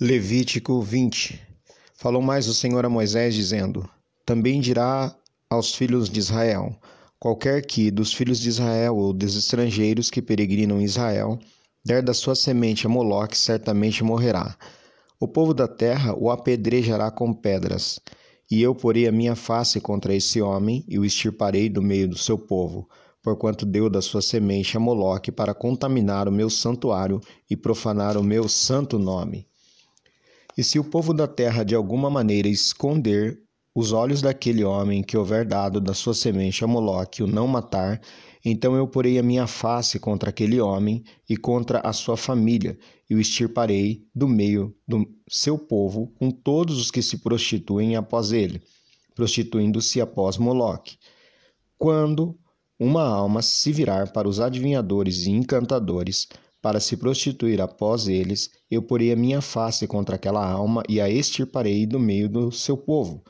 Levítico 20 Falou mais o Senhor a Moisés, dizendo: Também dirá aos filhos de Israel: Qualquer que dos filhos de Israel ou dos estrangeiros que peregrinam em Israel der da sua semente a Moloque, certamente morrerá. O povo da terra o apedrejará com pedras. E eu porei a minha face contra esse homem e o extirparei do meio do seu povo, porquanto deu da sua semente a Moloque para contaminar o meu santuário e profanar o meu santo nome. E se o povo da terra de alguma maneira esconder os olhos daquele homem que houver dado da sua semente a Moloque o não matar, então eu porei a minha face contra aquele homem e contra a sua família, e o extirparei do meio do seu povo com todos os que se prostituem após ele, prostituindo-se após Moloque. Quando uma alma se virar para os adivinhadores e encantadores, para se prostituir após eles, eu porei a minha face contra aquela alma e a extirparei do meio do seu povo.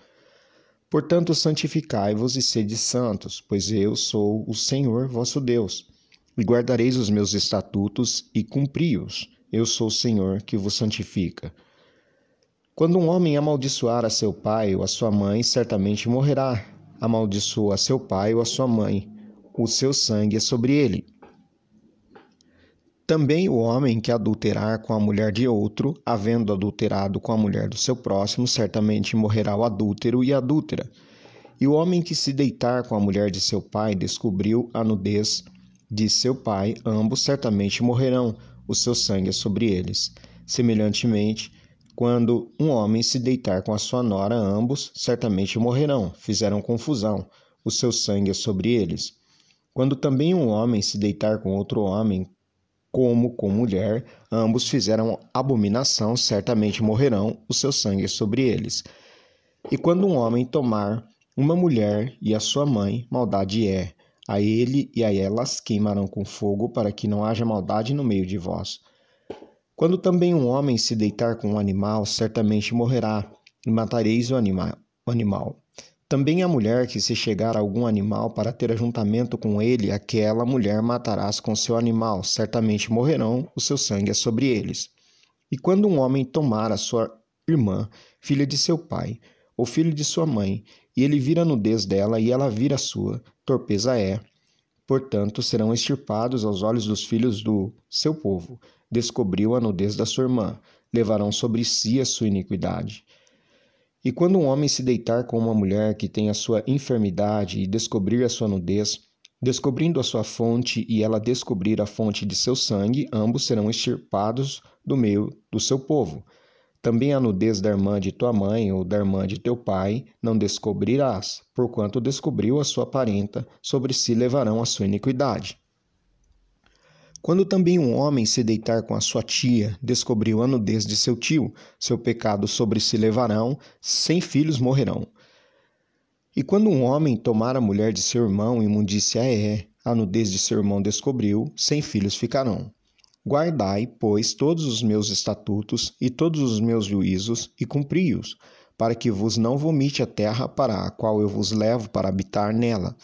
Portanto, santificai-vos e sede santos, pois eu sou o Senhor vosso Deus. E guardareis os meus estatutos e cumpri-os. Eu sou o Senhor que vos santifica. Quando um homem amaldiçoar a seu pai ou a sua mãe, certamente morrerá. Amaldiçoa a seu pai ou a sua mãe, o seu sangue é sobre ele também o homem que adulterar com a mulher de outro, havendo adulterado com a mulher do seu próximo, certamente morrerá o adúltero e a adúltera. E o homem que se deitar com a mulher de seu pai descobriu a nudez de seu pai, ambos certamente morrerão, o seu sangue é sobre eles. Semelhantemente, quando um homem se deitar com a sua nora, ambos certamente morrerão, fizeram confusão, o seu sangue é sobre eles. Quando também um homem se deitar com outro homem, como com mulher, ambos fizeram abominação, certamente morrerão, o seu sangue sobre eles. E quando um homem tomar uma mulher e a sua mãe, maldade é. A ele e a elas queimarão com fogo, para que não haja maldade no meio de vós. Quando também um homem se deitar com um animal, certamente morrerá, e matareis o, anima o animal. Também a mulher que se chegar a algum animal para ter ajuntamento com ele, aquela mulher matarás com seu animal, certamente morrerão, o seu sangue é sobre eles. E quando um homem tomar a sua irmã, filha de seu pai, ou filho de sua mãe, e ele vira a nudez dela e ela vira a sua, torpeza é. Portanto, serão extirpados aos olhos dos filhos do seu povo. Descobriu a nudez da sua irmã, levarão sobre si a sua iniquidade. E quando um homem se deitar com uma mulher que tem a sua enfermidade e descobrir a sua nudez, descobrindo a sua fonte e ela descobrir a fonte de seu sangue, ambos serão extirpados do meio do seu povo. Também a nudez da irmã de tua mãe ou da irmã de teu pai não descobrirás, porquanto descobriu a sua parenta, sobre si levarão a sua iniquidade. Quando também um homem se deitar com a sua tia, descobriu a nudez de seu tio, seu pecado sobre si levarão, sem filhos morrerão. E quando um homem tomar a mulher de seu irmão, imundícia é, a nudez de seu irmão descobriu, sem filhos ficarão. Guardai, pois, todos os meus estatutos e todos os meus juízos, e cumpri-os, para que vos não vomite a terra para a qual eu vos levo para habitar nela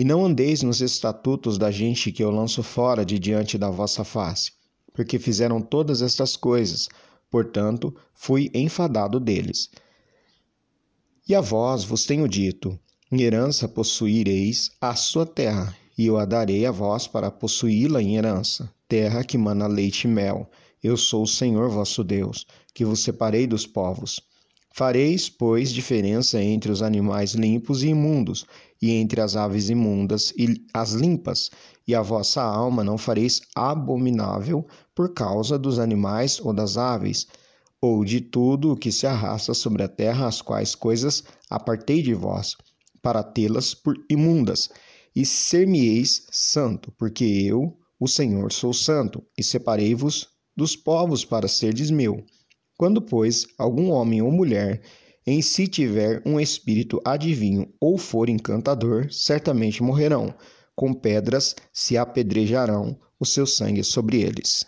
e não andeis nos estatutos da gente que eu lanço fora de diante da vossa face, porque fizeram todas estas coisas, portanto, fui enfadado deles. E a vós vos tenho dito: em herança possuireis a sua terra, e eu a darei a vós para possuí-la em herança, terra que mana leite e mel. Eu sou o Senhor vosso Deus, que vos separei dos povos. Fareis, pois, diferença entre os animais limpos e imundos, e entre as aves imundas e as limpas, e a vossa alma não fareis abominável por causa dos animais ou das aves, ou de tudo o que se arrasta sobre a terra, as quais coisas apartei de vós, para tê-las por imundas, e ser-me-eis santo, porque eu, o Senhor, sou santo, e separei-vos dos povos para serdes meu. Quando, pois, algum homem ou mulher em si tiver um espírito adivinho ou for encantador, certamente morrerão. Com pedras se apedrejarão o seu sangue sobre eles.